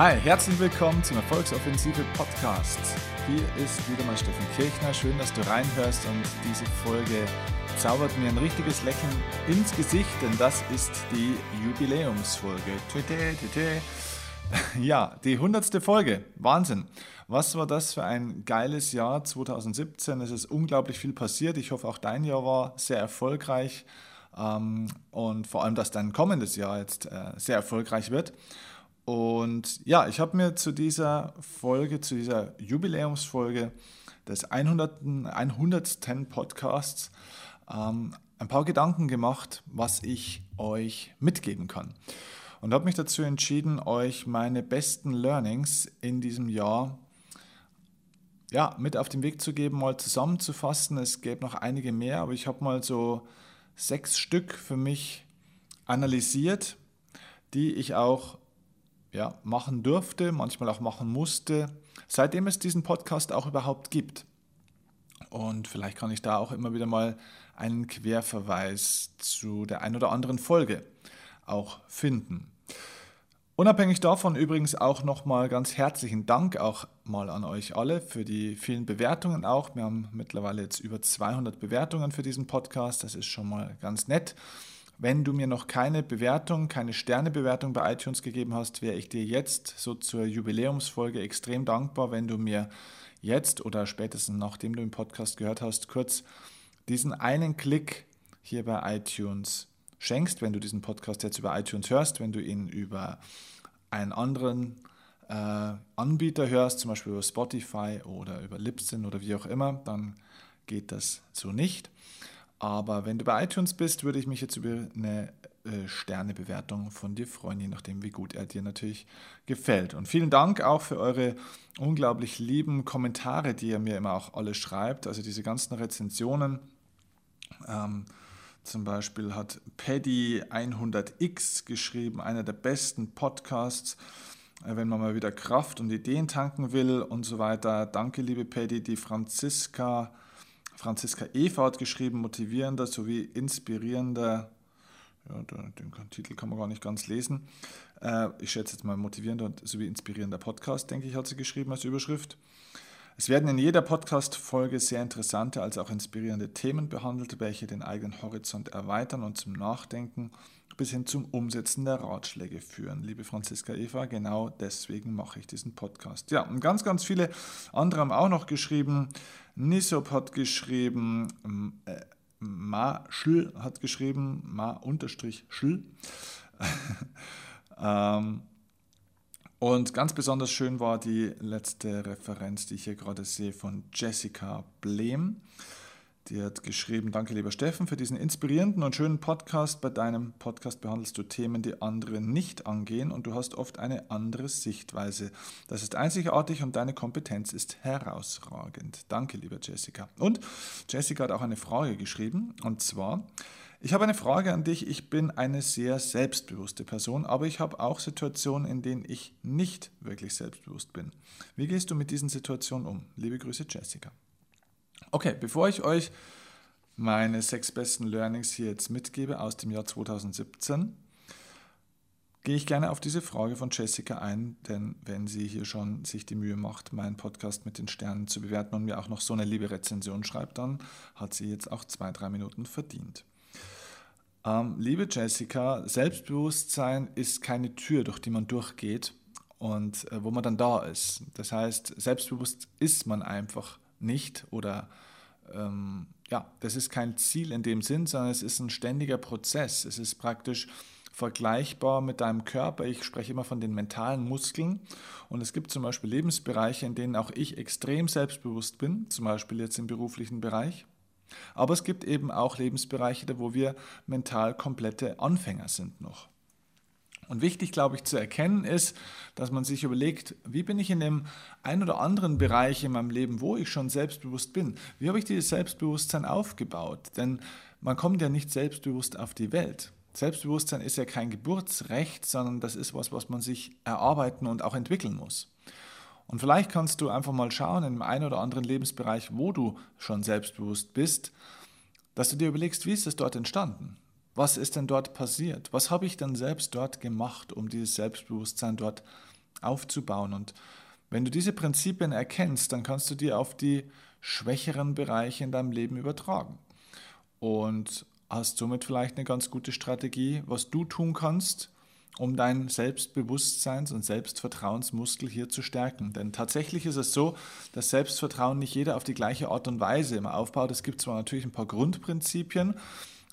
Hi, herzlich willkommen zum Erfolgsoffensive Podcast. Hier ist wieder mal Steffen Kirchner. Schön, dass du reinhörst und diese Folge zaubert mir ein richtiges Lächeln ins Gesicht, denn das ist die Jubiläumsfolge. Tüte, tüte. Ja, die hundertste Folge. Wahnsinn. Was war das für ein geiles Jahr 2017? Es ist unglaublich viel passiert. Ich hoffe, auch dein Jahr war sehr erfolgreich ähm, und vor allem, dass dein kommendes Jahr jetzt äh, sehr erfolgreich wird. Und ja, ich habe mir zu dieser Folge, zu dieser Jubiläumsfolge des 100. 100. Podcasts ähm, ein paar Gedanken gemacht, was ich euch mitgeben kann. Und habe mich dazu entschieden, euch meine besten Learnings in diesem Jahr ja, mit auf den Weg zu geben, mal zusammenzufassen. Es gäbe noch einige mehr, aber ich habe mal so sechs Stück für mich analysiert, die ich auch ja, machen durfte, manchmal auch machen musste, seitdem es diesen Podcast auch überhaupt gibt. Und vielleicht kann ich da auch immer wieder mal einen Querverweis zu der ein oder anderen Folge auch finden. Unabhängig davon übrigens auch nochmal ganz herzlichen Dank auch mal an euch alle für die vielen Bewertungen auch. Wir haben mittlerweile jetzt über 200 Bewertungen für diesen Podcast. Das ist schon mal ganz nett. Wenn du mir noch keine Bewertung, keine Sternebewertung bei iTunes gegeben hast, wäre ich dir jetzt so zur Jubiläumsfolge extrem dankbar, wenn du mir jetzt oder spätestens nachdem du den Podcast gehört hast, kurz diesen einen Klick hier bei iTunes schenkst, wenn du diesen Podcast jetzt über iTunes hörst, wenn du ihn über einen anderen äh, Anbieter hörst, zum Beispiel über Spotify oder über Libsyn oder wie auch immer, dann geht das so nicht. Aber wenn du bei iTunes bist, würde ich mich jetzt über eine äh, Sternebewertung von dir freuen, je nachdem, wie gut er dir natürlich gefällt. Und vielen Dank auch für eure unglaublich lieben Kommentare, die ihr mir immer auch alle schreibt. Also diese ganzen Rezensionen. Ähm, zum Beispiel hat Paddy 100x geschrieben, einer der besten Podcasts, äh, wenn man mal wieder Kraft und Ideen tanken will und so weiter. Danke, liebe Paddy. Die Franziska Franziska Eva hat geschrieben, motivierender sowie inspirierender, ja, den Titel kann man gar nicht ganz lesen. Äh, ich schätze jetzt mal motivierender sowie inspirierender Podcast, denke ich, hat sie geschrieben als Überschrift. Es werden in jeder Podcast-Folge sehr interessante als auch inspirierende Themen behandelt, welche den eigenen Horizont erweitern und zum Nachdenken bis hin zum Umsetzen der Ratschläge führen. Liebe Franziska Eva, genau deswegen mache ich diesen Podcast. Ja, und ganz, ganz viele andere haben auch noch geschrieben. Nisop hat geschrieben, äh, Ma Schül hat geschrieben, Ma unterstrich Schül. ähm, und ganz besonders schön war die letzte Referenz, die ich hier gerade sehe, von Jessica Blehm. Die hat geschrieben, danke lieber Steffen für diesen inspirierenden und schönen Podcast. Bei deinem Podcast behandelst du Themen, die andere nicht angehen und du hast oft eine andere Sichtweise. Das ist einzigartig und deine Kompetenz ist herausragend. Danke lieber Jessica. Und Jessica hat auch eine Frage geschrieben und zwar, ich habe eine Frage an dich. Ich bin eine sehr selbstbewusste Person, aber ich habe auch Situationen, in denen ich nicht wirklich selbstbewusst bin. Wie gehst du mit diesen Situationen um? Liebe Grüße, Jessica. Okay, bevor ich euch meine sechs besten Learnings hier jetzt mitgebe aus dem Jahr 2017, gehe ich gerne auf diese Frage von Jessica ein, denn wenn sie hier schon sich die Mühe macht, meinen Podcast mit den Sternen zu bewerten und mir auch noch so eine liebe Rezension schreibt, dann hat sie jetzt auch zwei, drei Minuten verdient. Ähm, liebe Jessica, Selbstbewusstsein ist keine Tür, durch die man durchgeht und äh, wo man dann da ist. Das heißt, selbstbewusst ist man einfach nicht oder ähm, ja, das ist kein Ziel in dem Sinn, sondern es ist ein ständiger Prozess. Es ist praktisch vergleichbar mit deinem Körper. Ich spreche immer von den mentalen Muskeln und es gibt zum Beispiel Lebensbereiche, in denen auch ich extrem selbstbewusst bin, zum Beispiel jetzt im beruflichen Bereich. Aber es gibt eben auch Lebensbereiche, wo wir mental komplette Anfänger sind noch. Und wichtig, glaube ich, zu erkennen ist, dass man sich überlegt, wie bin ich in dem einen oder anderen Bereich in meinem Leben, wo ich schon selbstbewusst bin? Wie habe ich dieses Selbstbewusstsein aufgebaut? Denn man kommt ja nicht selbstbewusst auf die Welt. Selbstbewusstsein ist ja kein Geburtsrecht, sondern das ist was, was man sich erarbeiten und auch entwickeln muss. Und vielleicht kannst du einfach mal schauen in einem oder anderen Lebensbereich, wo du schon selbstbewusst bist, dass du dir überlegst, wie ist es dort entstanden? Was ist denn dort passiert? Was habe ich denn selbst dort gemacht, um dieses Selbstbewusstsein dort aufzubauen. Und wenn du diese Prinzipien erkennst, dann kannst du die auf die schwächeren Bereiche in deinem Leben übertragen. Und hast somit vielleicht eine ganz gute Strategie, was du tun kannst, um deinen Selbstbewusstseins- und Selbstvertrauensmuskel hier zu stärken. Denn tatsächlich ist es so, dass Selbstvertrauen nicht jeder auf die gleiche Art und Weise immer aufbaut. Es gibt zwar natürlich ein paar Grundprinzipien,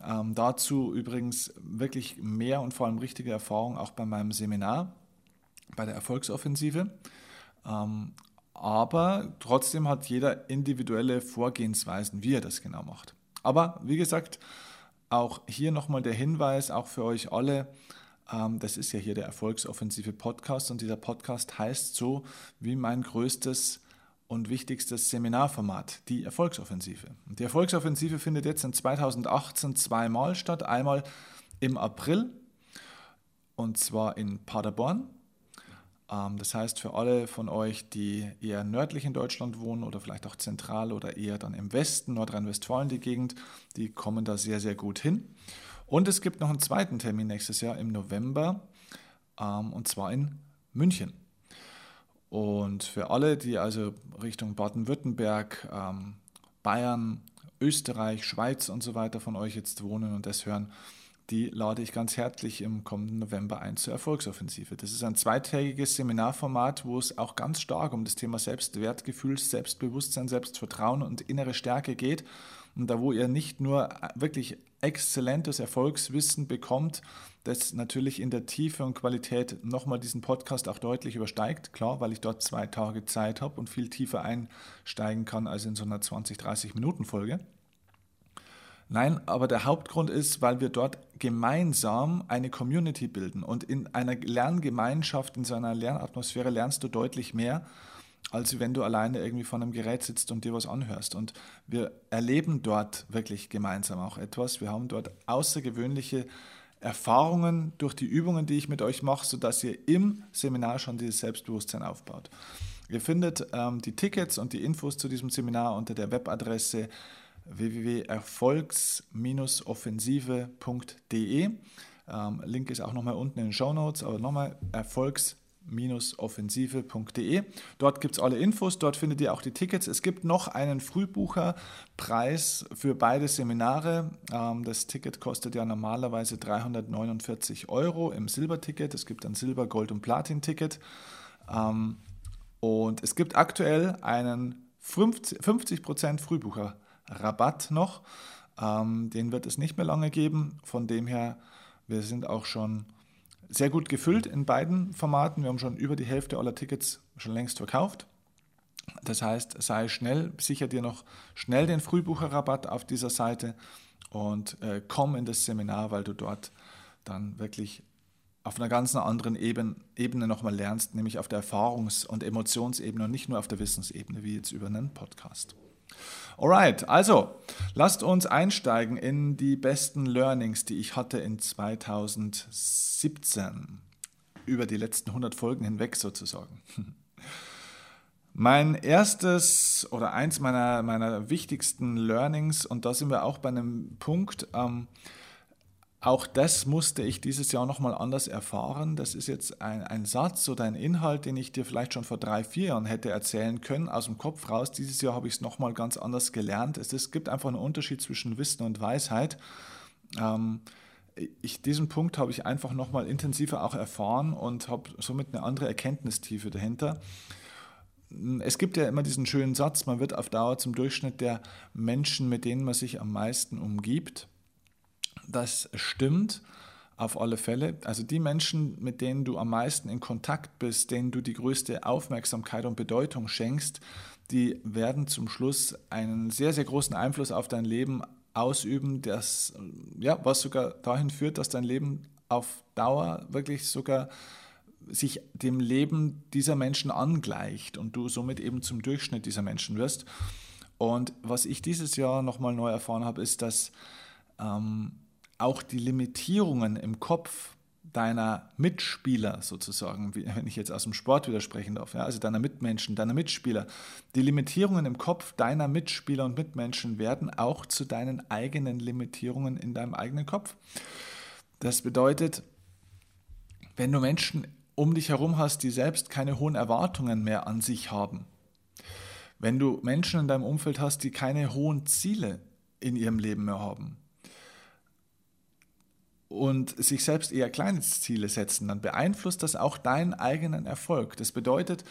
ähm, dazu übrigens wirklich mehr und vor allem richtige Erfahrung auch bei meinem Seminar, bei der Erfolgsoffensive. Ähm, aber trotzdem hat jeder individuelle Vorgehensweisen, wie er das genau macht. Aber wie gesagt, auch hier nochmal der Hinweis, auch für euch alle, ähm, das ist ja hier der Erfolgsoffensive Podcast und dieser Podcast heißt so wie mein größtes und wichtigstes Seminarformat, die Erfolgsoffensive. Die Erfolgsoffensive findet jetzt in 2018 zweimal statt. Einmal im April und zwar in Paderborn. Ähm, das heißt, für alle von euch, die eher nördlich in Deutschland wohnen oder vielleicht auch zentral oder eher dann im Westen, Nordrhein-Westfalen die Gegend, die kommen da sehr, sehr gut hin. Und es gibt noch einen zweiten Termin nächstes Jahr im November, ähm, und zwar in München. Und für alle, die also Richtung Baden-Württemberg, ähm, Bayern, Österreich, Schweiz und so weiter von euch jetzt wohnen und das hören, die lade ich ganz herzlich im kommenden November ein zur Erfolgsoffensive. Das ist ein zweitägiges Seminarformat, wo es auch ganz stark um das Thema Selbstwertgefühl, Selbstbewusstsein, Selbstvertrauen und innere Stärke geht. Und da, wo ihr nicht nur wirklich exzellentes Erfolgswissen bekommt, das natürlich in der Tiefe und Qualität nochmal diesen Podcast auch deutlich übersteigt. Klar, weil ich dort zwei Tage Zeit habe und viel tiefer einsteigen kann als in so einer 20, 30 Minuten Folge. Nein, aber der Hauptgrund ist, weil wir dort gemeinsam eine Community bilden. Und in einer Lerngemeinschaft, in so einer Lernatmosphäre lernst du deutlich mehr, als wenn du alleine irgendwie vor einem Gerät sitzt und dir was anhörst. Und wir erleben dort wirklich gemeinsam auch etwas. Wir haben dort außergewöhnliche Erfahrungen durch die Übungen, die ich mit euch mache, sodass ihr im Seminar schon dieses Selbstbewusstsein aufbaut. Ihr findet ähm, die Tickets und die Infos zu diesem Seminar unter der Webadresse www.erfolgs-offensive.de. Ähm, Link ist auch nochmal unten in den Show Notes, aber nochmal Erfolgs- offensive.de. Dort gibt es alle Infos, dort findet ihr auch die Tickets. Es gibt noch einen Frühbucherpreis für beide Seminare. Ähm, das Ticket kostet ja normalerweise 349 Euro im Silberticket. Es gibt ein Silber-, Gold- und Platin-Ticket. Ähm, und es gibt aktuell einen 50%, Frühbucherrabatt noch. Ähm, den wird es nicht mehr lange geben. Von dem her, wir sind auch schon sehr gut gefüllt in beiden Formaten. Wir haben schon über die Hälfte aller Tickets schon längst verkauft. Das heißt, sei schnell, sicher dir noch schnell den Frühbucherrabatt auf dieser Seite und äh, komm in das Seminar, weil du dort dann wirklich auf einer ganz anderen Ebene, Ebene nochmal lernst, nämlich auf der Erfahrungs- und Emotionsebene und nicht nur auf der Wissensebene, wie jetzt über einen Podcast. Alright, also lasst uns einsteigen in die besten Learnings, die ich hatte in 2017 über die letzten 100 Folgen hinweg sozusagen. Mein erstes oder eins meiner, meiner wichtigsten Learnings, und da sind wir auch bei einem Punkt, ähm, auch das musste ich dieses Jahr nochmal anders erfahren. Das ist jetzt ein, ein, Satz oder ein Inhalt, den ich dir vielleicht schon vor drei, vier Jahren hätte erzählen können, aus dem Kopf raus. Dieses Jahr habe ich es nochmal ganz anders gelernt. Es, es, gibt einfach einen Unterschied zwischen Wissen und Weisheit. Ähm, ich, diesen Punkt habe ich einfach nochmal intensiver auch erfahren und habe somit eine andere Erkenntnistiefe dahinter. Es gibt ja immer diesen schönen Satz, man wird auf Dauer zum Durchschnitt der Menschen, mit denen man sich am meisten umgibt. Das stimmt auf alle Fälle. Also die Menschen, mit denen du am meisten in Kontakt bist, denen du die größte Aufmerksamkeit und Bedeutung schenkst, die werden zum Schluss einen sehr, sehr großen Einfluss auf dein Leben ausüben, das, ja, was sogar dahin führt, dass dein Leben auf Dauer wirklich sogar sich dem Leben dieser Menschen angleicht und du somit eben zum Durchschnitt dieser Menschen wirst. Und was ich dieses Jahr nochmal neu erfahren habe, ist, dass ähm, auch die Limitierungen im Kopf deiner Mitspieler sozusagen, wenn ich jetzt aus dem Sport widersprechen darf, ja, also deiner Mitmenschen, deiner Mitspieler, die Limitierungen im Kopf deiner Mitspieler und Mitmenschen werden auch zu deinen eigenen Limitierungen in deinem eigenen Kopf. Das bedeutet, wenn du Menschen um dich herum hast, die selbst keine hohen Erwartungen mehr an sich haben. Wenn du Menschen in deinem Umfeld hast, die keine hohen Ziele in ihrem Leben mehr haben und sich selbst eher kleine Ziele setzen, dann beeinflusst das auch deinen eigenen Erfolg. Das bedeutet,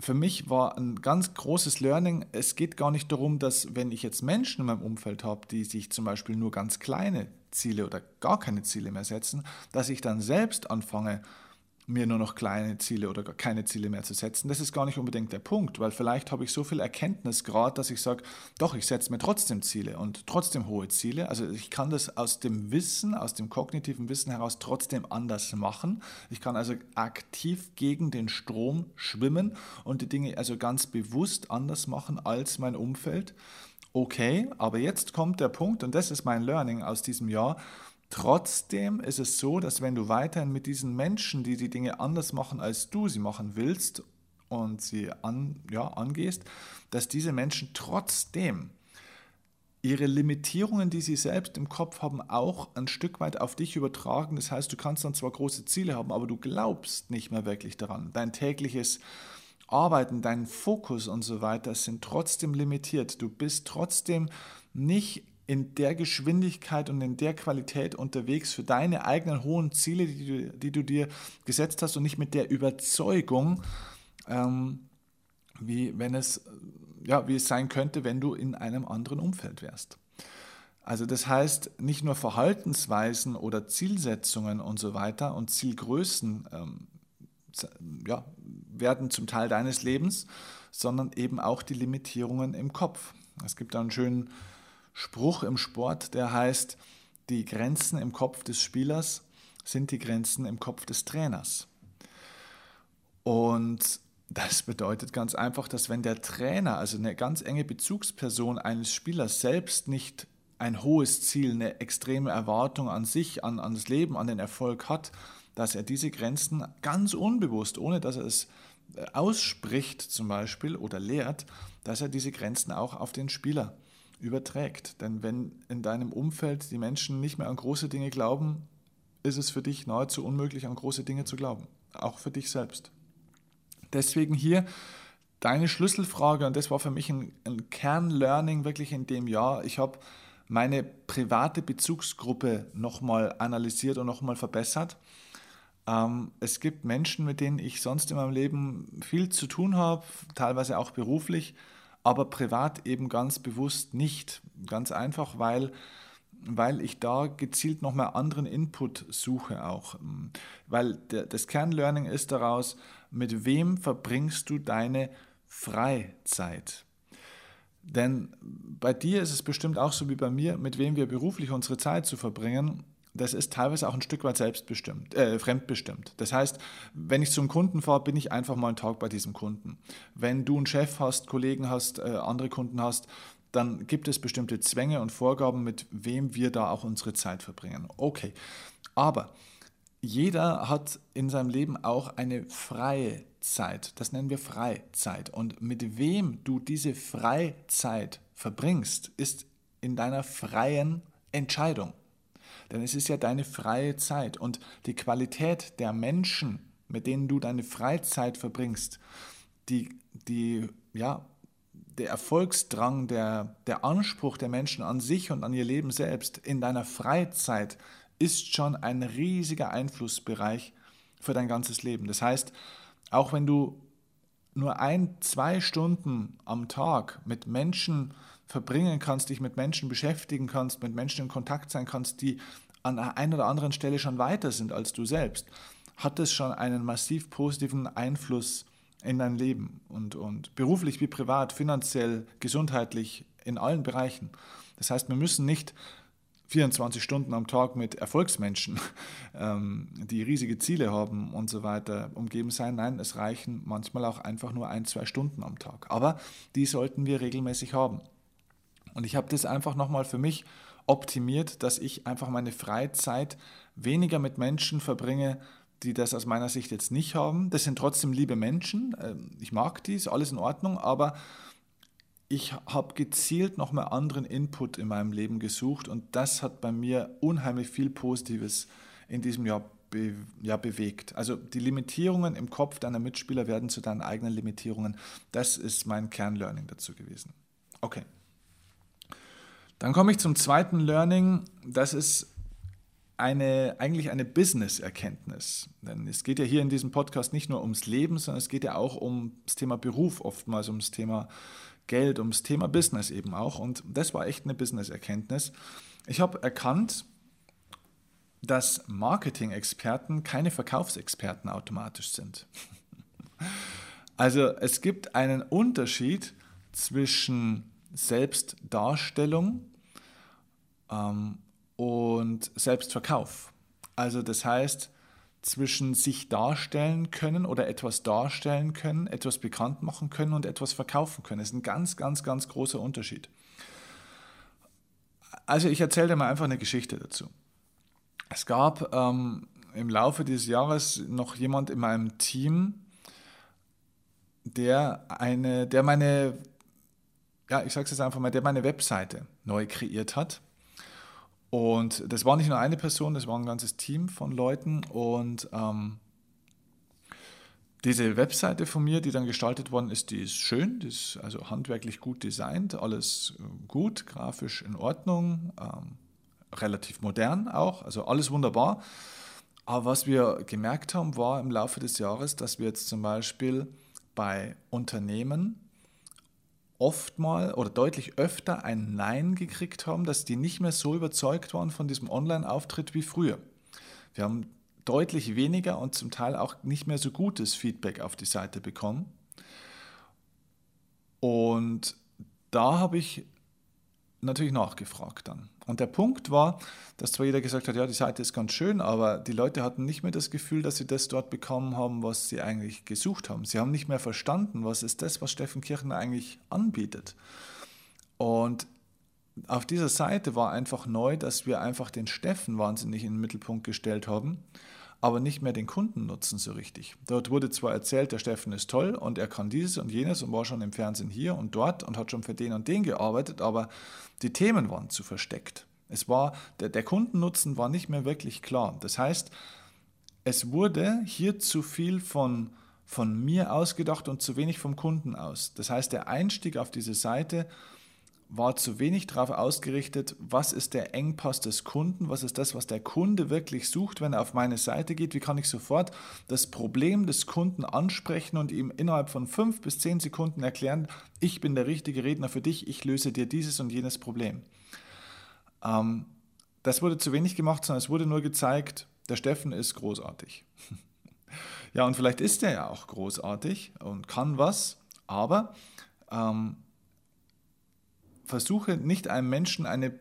für mich war ein ganz großes Learning, es geht gar nicht darum, dass wenn ich jetzt Menschen in meinem Umfeld habe, die sich zum Beispiel nur ganz kleine Ziele oder gar keine Ziele mehr setzen, dass ich dann selbst anfange, mir nur noch kleine Ziele oder keine Ziele mehr zu setzen. Das ist gar nicht unbedingt der Punkt, weil vielleicht habe ich so viel Erkenntnis gerade, dass ich sage, doch, ich setze mir trotzdem Ziele und trotzdem hohe Ziele. Also ich kann das aus dem Wissen, aus dem kognitiven Wissen heraus trotzdem anders machen. Ich kann also aktiv gegen den Strom schwimmen und die Dinge also ganz bewusst anders machen als mein Umfeld. Okay, aber jetzt kommt der Punkt und das ist mein Learning aus diesem Jahr Trotzdem ist es so, dass wenn du weiterhin mit diesen Menschen, die die Dinge anders machen, als du sie machen willst und sie an, ja, angehst, dass diese Menschen trotzdem ihre Limitierungen, die sie selbst im Kopf haben, auch ein Stück weit auf dich übertragen. Das heißt, du kannst dann zwar große Ziele haben, aber du glaubst nicht mehr wirklich daran. Dein tägliches Arbeiten, dein Fokus und so weiter sind trotzdem limitiert. Du bist trotzdem nicht in der Geschwindigkeit und in der Qualität unterwegs für deine eigenen hohen Ziele, die du, die du dir gesetzt hast und nicht mit der Überzeugung, ähm, wie wenn es ja, wie es sein könnte, wenn du in einem anderen Umfeld wärst. Also das heißt, nicht nur Verhaltensweisen oder Zielsetzungen und so weiter und Zielgrößen ähm, ja, werden zum Teil deines Lebens, sondern eben auch die Limitierungen im Kopf. Es gibt da einen schönen Spruch im Sport, der heißt, die Grenzen im Kopf des Spielers sind die Grenzen im Kopf des Trainers. Und das bedeutet ganz einfach, dass wenn der Trainer, also eine ganz enge Bezugsperson eines Spielers selbst nicht ein hohes Ziel, eine extreme Erwartung an sich, an, an das Leben, an den Erfolg hat, dass er diese Grenzen ganz unbewusst, ohne dass er es äh, ausspricht zum Beispiel oder lehrt, dass er diese Grenzen auch auf den Spieler überträgt. Denn wenn in deinem Umfeld die Menschen nicht mehr an große Dinge glauben, ist es für dich nahezu unmöglich, an große Dinge zu glauben. Auch für dich selbst. Deswegen hier deine Schlüsselfrage, und das war für mich ein, ein Kernlearning wirklich in dem Jahr. Ich habe meine private Bezugsgruppe nochmal analysiert und nochmal verbessert. Ähm, es gibt Menschen, mit denen ich sonst in meinem Leben viel zu tun habe, teilweise auch beruflich aber privat eben ganz bewusst nicht. Ganz einfach, weil, weil ich da gezielt nochmal anderen Input suche auch. Weil das Kernlearning ist daraus, mit wem verbringst du deine Freizeit? Denn bei dir ist es bestimmt auch so wie bei mir, mit wem wir beruflich unsere Zeit zu verbringen, das ist teilweise auch ein Stück weit selbstbestimmt, äh, fremdbestimmt. Das heißt, wenn ich zum Kunden fahre, bin ich einfach mal einen Tag bei diesem Kunden. Wenn du einen Chef hast, Kollegen hast, äh, andere Kunden hast, dann gibt es bestimmte Zwänge und Vorgaben, mit wem wir da auch unsere Zeit verbringen. Okay, aber jeder hat in seinem Leben auch eine freie Zeit. Das nennen wir Freizeit. Und mit wem du diese Freizeit verbringst, ist in deiner freien Entscheidung. Denn es ist ja deine freie Zeit und die Qualität der Menschen, mit denen du deine Freizeit verbringst, die, die, ja, der Erfolgsdrang, der, der Anspruch der Menschen an sich und an ihr Leben selbst in deiner Freizeit ist schon ein riesiger Einflussbereich für dein ganzes Leben. Das heißt, auch wenn du nur ein, zwei Stunden am Tag mit Menschen verbringen kannst, dich mit Menschen beschäftigen kannst, mit Menschen in Kontakt sein kannst, die an der einen oder anderen Stelle schon weiter sind als du selbst, hat es schon einen massiv positiven Einfluss in dein Leben und, und beruflich wie privat, finanziell, gesundheitlich, in allen Bereichen. Das heißt, wir müssen nicht 24 Stunden am Tag mit Erfolgsmenschen, ähm, die riesige Ziele haben und so weiter, umgeben sein. Nein, es reichen manchmal auch einfach nur ein, zwei Stunden am Tag. Aber die sollten wir regelmäßig haben. Und ich habe das einfach nochmal für mich optimiert, dass ich einfach meine Freizeit weniger mit Menschen verbringe, die das aus meiner Sicht jetzt nicht haben. Das sind trotzdem liebe Menschen. Ähm, ich mag die, ist alles in Ordnung, aber ich habe gezielt nochmal anderen Input in meinem Leben gesucht und das hat bei mir unheimlich viel Positives in diesem Jahr be, ja, bewegt. Also die Limitierungen im Kopf deiner Mitspieler werden zu deinen eigenen Limitierungen. Das ist mein Kernlearning dazu gewesen. Okay. Dann komme ich zum zweiten Learning. Das ist eine, eigentlich eine Business-Erkenntnis. Denn es geht ja hier in diesem Podcast nicht nur ums Leben, sondern es geht ja auch um das Thema Beruf, oftmals ums Thema Geld, ums Thema Business eben auch. Und das war echt eine Business-Erkenntnis. Ich habe erkannt, dass Marketing-Experten keine Verkaufsexperten automatisch sind. Also es gibt einen Unterschied zwischen Selbstdarstellung ähm, und Selbstverkauf. Also das heißt, zwischen sich darstellen können oder etwas darstellen können, etwas bekannt machen können und etwas verkaufen können. Das ist ein ganz, ganz, ganz großer Unterschied. Also ich erzähle dir mal einfach eine Geschichte dazu. Es gab ähm, im Laufe dieses Jahres noch jemand in meinem Team, der eine, der meine, ja, ich sage es jetzt einfach mal, der meine Webseite neu kreiert hat. Und das war nicht nur eine Person, das war ein ganzes Team von Leuten. Und ähm, diese Webseite von mir, die dann gestaltet worden ist, die ist schön, die ist also handwerklich gut designt, alles äh, gut, grafisch in Ordnung, ähm, relativ modern auch, also alles wunderbar. Aber was wir gemerkt haben, war im Laufe des Jahres, dass wir jetzt zum Beispiel bei Unternehmen oft mal oder deutlich öfter ein Nein gekriegt haben, dass die nicht mehr so überzeugt waren von diesem Online-Auftritt wie früher. Wir haben deutlich weniger und zum Teil auch nicht mehr so gutes Feedback auf die Seite bekommen. Und da habe ich natürlich nachgefragt dann. Und der Punkt war, dass zwar jeder gesagt hat, ja, die Seite ist ganz schön, aber die Leute hatten nicht mehr das Gefühl, dass sie das dort bekommen haben, was sie eigentlich gesucht haben. Sie haben nicht mehr verstanden, was ist das, was Steffen Kirchner eigentlich anbietet. Und auf dieser Seite war einfach neu, dass wir einfach den Steffen wahnsinnig in den Mittelpunkt gestellt haben aber nicht mehr den Kundennutzen so richtig. Dort wurde zwar erzählt, der Steffen ist toll und er kann dieses und jenes und war schon im Fernsehen hier und dort und hat schon für den und den gearbeitet, aber die Themen waren zu versteckt. Es war, der, der Kundennutzen war nicht mehr wirklich klar. Das heißt, es wurde hier zu viel von, von mir ausgedacht und zu wenig vom Kunden aus. Das heißt, der Einstieg auf diese Seite war zu wenig darauf ausgerichtet, was ist der Engpass des Kunden, was ist das, was der Kunde wirklich sucht, wenn er auf meine Seite geht, wie kann ich sofort das Problem des Kunden ansprechen und ihm innerhalb von fünf bis zehn Sekunden erklären, ich bin der richtige Redner für dich, ich löse dir dieses und jenes Problem. Ähm, das wurde zu wenig gemacht, sondern es wurde nur gezeigt, der Steffen ist großartig. ja, und vielleicht ist er ja auch großartig und kann was, aber ähm, versuche nicht einem Menschen eine,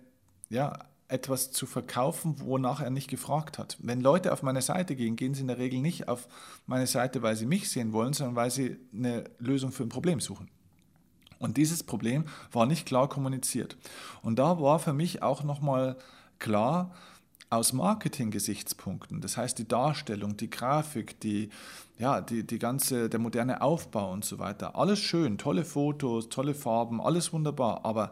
ja, etwas zu verkaufen, wonach er nicht gefragt hat. Wenn Leute auf meine Seite gehen, gehen sie in der Regel nicht auf meine Seite, weil sie mich sehen wollen, sondern weil sie eine Lösung für ein Problem suchen. Und dieses Problem war nicht klar kommuniziert. Und da war für mich auch nochmal klar, aus Marketing-Gesichtspunkten, das heißt die Darstellung, die Grafik, die, ja, die, die ganze, der moderne Aufbau und so weiter, alles schön, tolle Fotos, tolle Farben, alles wunderbar, aber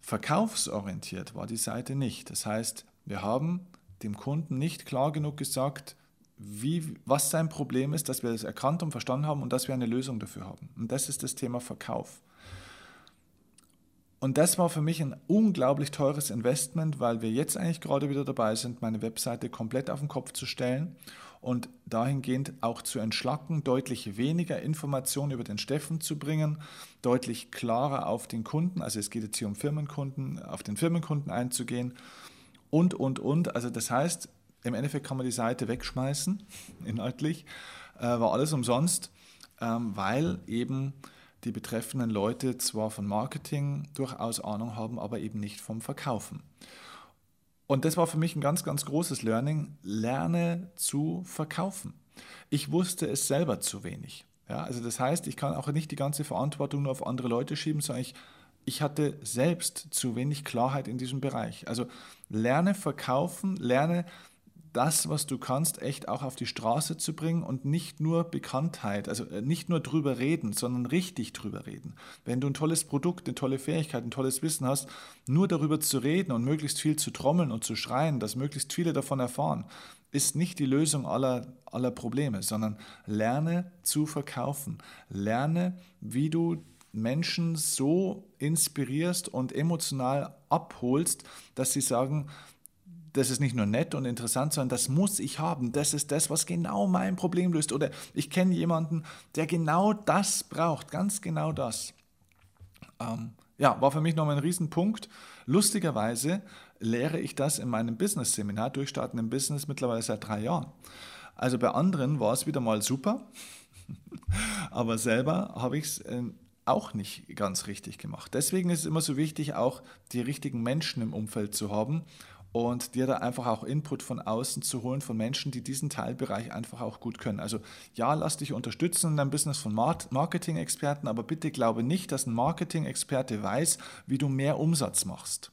verkaufsorientiert war die Seite nicht. Das heißt, wir haben dem Kunden nicht klar genug gesagt, wie, was sein Problem ist, dass wir das erkannt und verstanden haben und dass wir eine Lösung dafür haben. Und das ist das Thema Verkauf. Und das war für mich ein unglaublich teures Investment, weil wir jetzt eigentlich gerade wieder dabei sind, meine Webseite komplett auf den Kopf zu stellen und dahingehend auch zu entschlacken, deutlich weniger Informationen über den Steffen zu bringen, deutlich klarer auf den Kunden, also es geht jetzt hier um Firmenkunden, auf den Firmenkunden einzugehen und, und, und. Also das heißt, im Endeffekt kann man die Seite wegschmeißen, inhaltlich, äh, war alles umsonst, ähm, weil eben die betreffenden Leute zwar von Marketing durchaus Ahnung haben, aber eben nicht vom Verkaufen. Und das war für mich ein ganz, ganz großes Learning. Lerne zu verkaufen. Ich wusste es selber zu wenig. Ja, also das heißt, ich kann auch nicht die ganze Verantwortung nur auf andere Leute schieben, sondern ich, ich hatte selbst zu wenig Klarheit in diesem Bereich. Also lerne verkaufen, lerne das, was du kannst, echt auch auf die Straße zu bringen und nicht nur Bekanntheit, also äh, nicht nur drüber reden, sondern richtig drüber reden. Wenn du ein tolles Produkt, eine tolle Fähigkeit, ein tolles Wissen hast, nur darüber zu reden und möglichst viel zu trommeln und zu schreien, dass möglichst viele davon erfahren, ist nicht die Lösung aller, aller Probleme, sondern lerne zu verkaufen. Lerne, wie du Menschen so inspirierst und emotional abholst, dass sie sagen, das ist nicht nur nett und interessant, sondern das muss ich haben. Das ist das, was genau mein Problem löst. Oder ich kenne jemanden, der genau das braucht, ganz genau das. Ähm, ja, war für mich nochmal ein Riesenpunkt. Lustigerweise lehre ich das in meinem Business-Seminar, Durchstarten im Business, mittlerweile seit drei Jahren. Also bei anderen war es wieder mal super, aber selber habe ich es äh, auch nicht ganz richtig gemacht. Deswegen ist es immer so wichtig, auch die richtigen Menschen im Umfeld zu haben und dir da einfach auch Input von außen zu holen von Menschen, die diesen Teilbereich einfach auch gut können. Also ja, lass dich unterstützen in deinem Business von Marketing-Experten, aber bitte glaube nicht, dass ein Marketing-Experte weiß, wie du mehr Umsatz machst.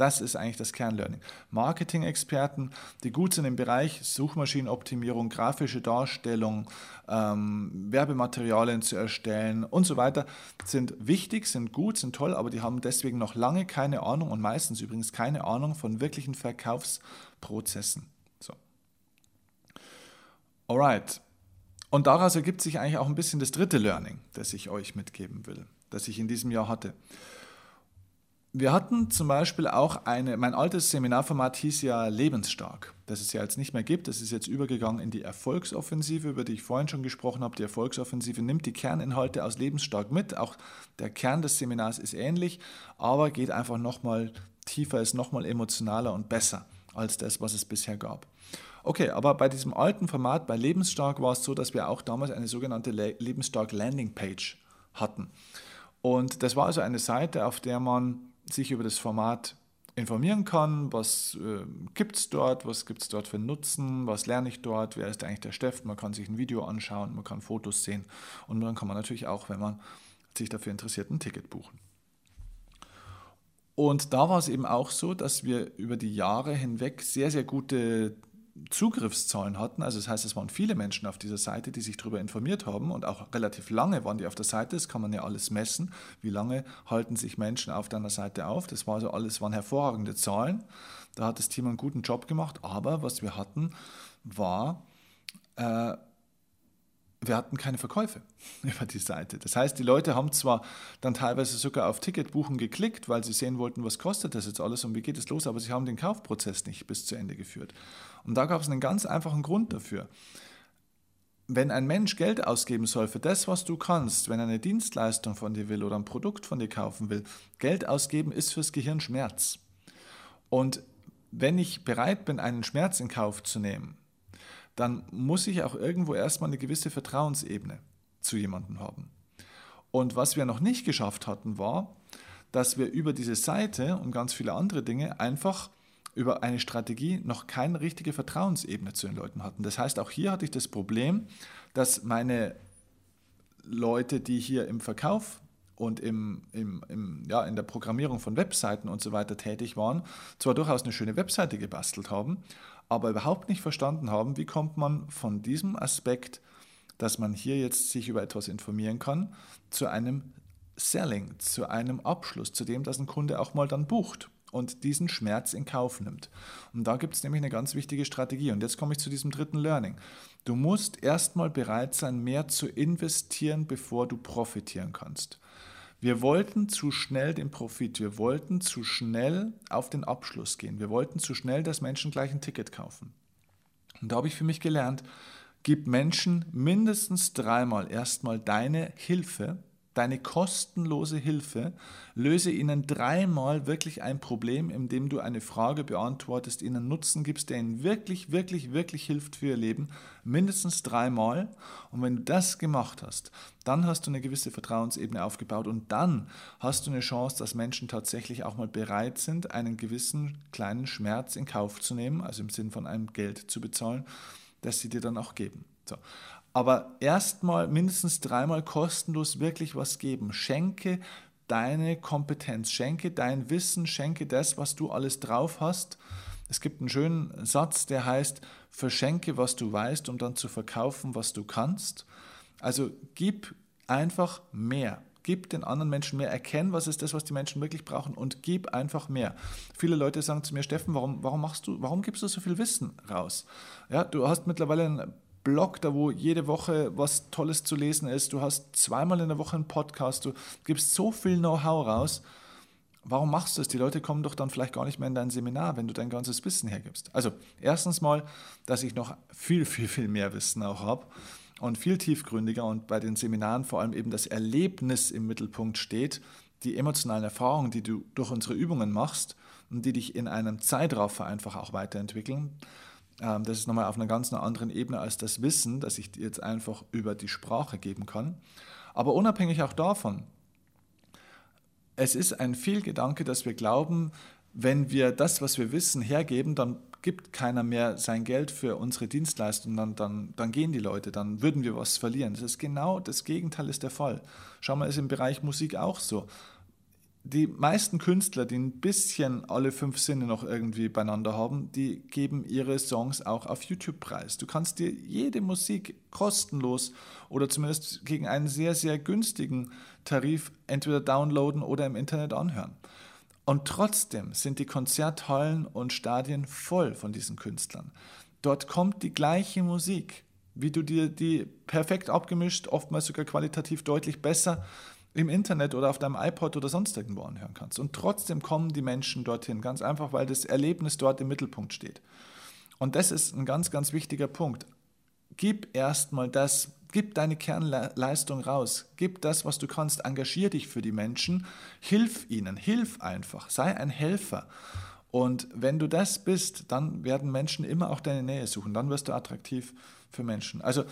Das ist eigentlich das Kernlearning. Marketing-Experten, die gut sind im Bereich Suchmaschinenoptimierung, grafische Darstellung, ähm, Werbematerialien zu erstellen und so weiter, sind wichtig, sind gut, sind toll, aber die haben deswegen noch lange keine Ahnung und meistens übrigens keine Ahnung von wirklichen Verkaufsprozessen. So. Alright. Und daraus ergibt sich eigentlich auch ein bisschen das dritte Learning, das ich euch mitgeben will, das ich in diesem Jahr hatte. Wir hatten zum Beispiel auch eine, mein altes Seminarformat hieß ja Lebensstark, das es ja jetzt nicht mehr gibt. Das ist jetzt übergegangen in die Erfolgsoffensive, über die ich vorhin schon gesprochen habe. Die Erfolgsoffensive nimmt die Kerninhalte aus Lebensstark mit. Auch der Kern des Seminars ist ähnlich, aber geht einfach nochmal tiefer, ist nochmal emotionaler und besser als das, was es bisher gab. Okay, aber bei diesem alten Format, bei Lebensstark, war es so, dass wir auch damals eine sogenannte Lebensstark Landing Page hatten. Und das war also eine Seite, auf der man sich über das Format informieren kann, was äh, gibt es dort, was gibt es dort für Nutzen, was lerne ich dort, wer ist eigentlich der Steffen, man kann sich ein Video anschauen, man kann Fotos sehen. Und dann kann man natürlich auch, wenn man sich dafür interessiert, ein Ticket buchen. Und da war es eben auch so, dass wir über die Jahre hinweg sehr, sehr gute Zugriffszahlen hatten. Also das heißt, es waren viele Menschen auf dieser Seite, die sich darüber informiert haben und auch relativ lange waren die auf der Seite. Das kann man ja alles messen. Wie lange halten sich Menschen auf deiner Seite auf? Das war also alles, waren hervorragende Zahlen. Da hat das Team einen guten Job gemacht. Aber was wir hatten, war, äh, wir hatten keine Verkäufe über die Seite. Das heißt, die Leute haben zwar dann teilweise sogar auf Ticketbuchen geklickt, weil sie sehen wollten, was kostet das jetzt alles und wie geht es los, aber sie haben den Kaufprozess nicht bis zu Ende geführt. Und da gab es einen ganz einfachen Grund dafür. Wenn ein Mensch Geld ausgeben soll für das, was du kannst, wenn er eine Dienstleistung von dir will oder ein Produkt von dir kaufen will, Geld ausgeben ist fürs Gehirn Schmerz. Und wenn ich bereit bin, einen Schmerz in Kauf zu nehmen, dann muss ich auch irgendwo erstmal eine gewisse Vertrauensebene zu jemandem haben. Und was wir noch nicht geschafft hatten, war, dass wir über diese Seite und ganz viele andere Dinge einfach über eine Strategie noch keine richtige Vertrauensebene zu den Leuten hatten. Das heißt, auch hier hatte ich das Problem, dass meine Leute, die hier im Verkauf und im, im, im, ja, in der Programmierung von Webseiten und so weiter tätig waren, zwar durchaus eine schöne Webseite gebastelt haben, aber überhaupt nicht verstanden haben, wie kommt man von diesem Aspekt, dass man hier jetzt sich über etwas informieren kann, zu einem Selling, zu einem Abschluss, zu dem, dass ein Kunde auch mal dann bucht und diesen Schmerz in Kauf nimmt. Und da gibt es nämlich eine ganz wichtige Strategie. Und jetzt komme ich zu diesem dritten Learning. Du musst erstmal bereit sein, mehr zu investieren, bevor du profitieren kannst. Wir wollten zu schnell den Profit, wir wollten zu schnell auf den Abschluss gehen, wir wollten zu schnell, dass Menschen gleich ein Ticket kaufen. Und da habe ich für mich gelernt, gib Menschen mindestens dreimal erstmal deine Hilfe, deine kostenlose Hilfe, löse ihnen dreimal wirklich ein Problem, indem du eine Frage beantwortest, ihnen Nutzen gibst, der ihnen wirklich, wirklich, wirklich hilft für ihr Leben, mindestens dreimal. Und wenn du das gemacht hast, dann hast du eine gewisse Vertrauensebene aufgebaut und dann hast du eine Chance, dass Menschen tatsächlich auch mal bereit sind, einen gewissen kleinen Schmerz in Kauf zu nehmen, also im Sinn von einem Geld zu bezahlen, das sie dir dann auch geben. So aber erstmal mindestens dreimal kostenlos wirklich was geben. Schenke deine Kompetenz, schenke dein Wissen, schenke das, was du alles drauf hast. Es gibt einen schönen Satz, der heißt, verschenke, was du weißt, um dann zu verkaufen, was du kannst. Also gib einfach mehr. Gib den anderen Menschen mehr. Erkenn, was ist das, was die Menschen wirklich brauchen und gib einfach mehr. Viele Leute sagen zu mir, Steffen, warum, warum machst du, warum gibst du so viel Wissen raus? Ja, du hast mittlerweile einen Blog, da wo jede Woche was Tolles zu lesen ist. Du hast zweimal in der Woche einen Podcast. Du gibst so viel Know-how raus. Warum machst du es? Die Leute kommen doch dann vielleicht gar nicht mehr in dein Seminar, wenn du dein ganzes Wissen hergibst. Also erstens mal, dass ich noch viel, viel, viel mehr Wissen auch habe und viel tiefgründiger und bei den Seminaren vor allem eben das Erlebnis im Mittelpunkt steht, die emotionalen Erfahrungen, die du durch unsere Übungen machst und die dich in einem Zeitraffer einfach auch weiterentwickeln. Ähm, das ist nochmal auf einer ganz anderen Ebene als das Wissen, das ich jetzt einfach über die Sprache geben kann. Aber unabhängig auch davon, es ist ein Fehlgedanke, dass wir glauben, wenn wir das, was wir wissen, hergeben, dann gibt keiner mehr sein Geld für unsere Dienstleistung, dann, dann, dann gehen die Leute, dann würden wir was verlieren. Das ist genau das Gegenteil ist der Fall. Schau mal, ist im Bereich Musik auch so. Die meisten Künstler, die ein bisschen alle fünf Sinne noch irgendwie beieinander haben, die geben ihre Songs auch auf YouTube preis. Du kannst dir jede Musik kostenlos oder zumindest gegen einen sehr, sehr günstigen Tarif entweder downloaden oder im Internet anhören. Und trotzdem sind die Konzerthallen und Stadien voll von diesen Künstlern. Dort kommt die gleiche Musik, wie du dir die perfekt abgemischt, oftmals sogar qualitativ deutlich besser im Internet oder auf deinem iPod oder sonst irgendwo anhören kannst. Und trotzdem kommen die Menschen dorthin, ganz einfach, weil das Erlebnis dort im Mittelpunkt steht. Und das ist ein ganz, ganz wichtiger Punkt. Gib erstmal das, gib deine Kernleistung raus, gib das, was du kannst, engagier dich für die Menschen, hilf ihnen, hilf einfach, sei ein Helfer. Und wenn du das bist, dann werden Menschen immer auch deine Nähe suchen, dann wirst du attraktiv für Menschen. Also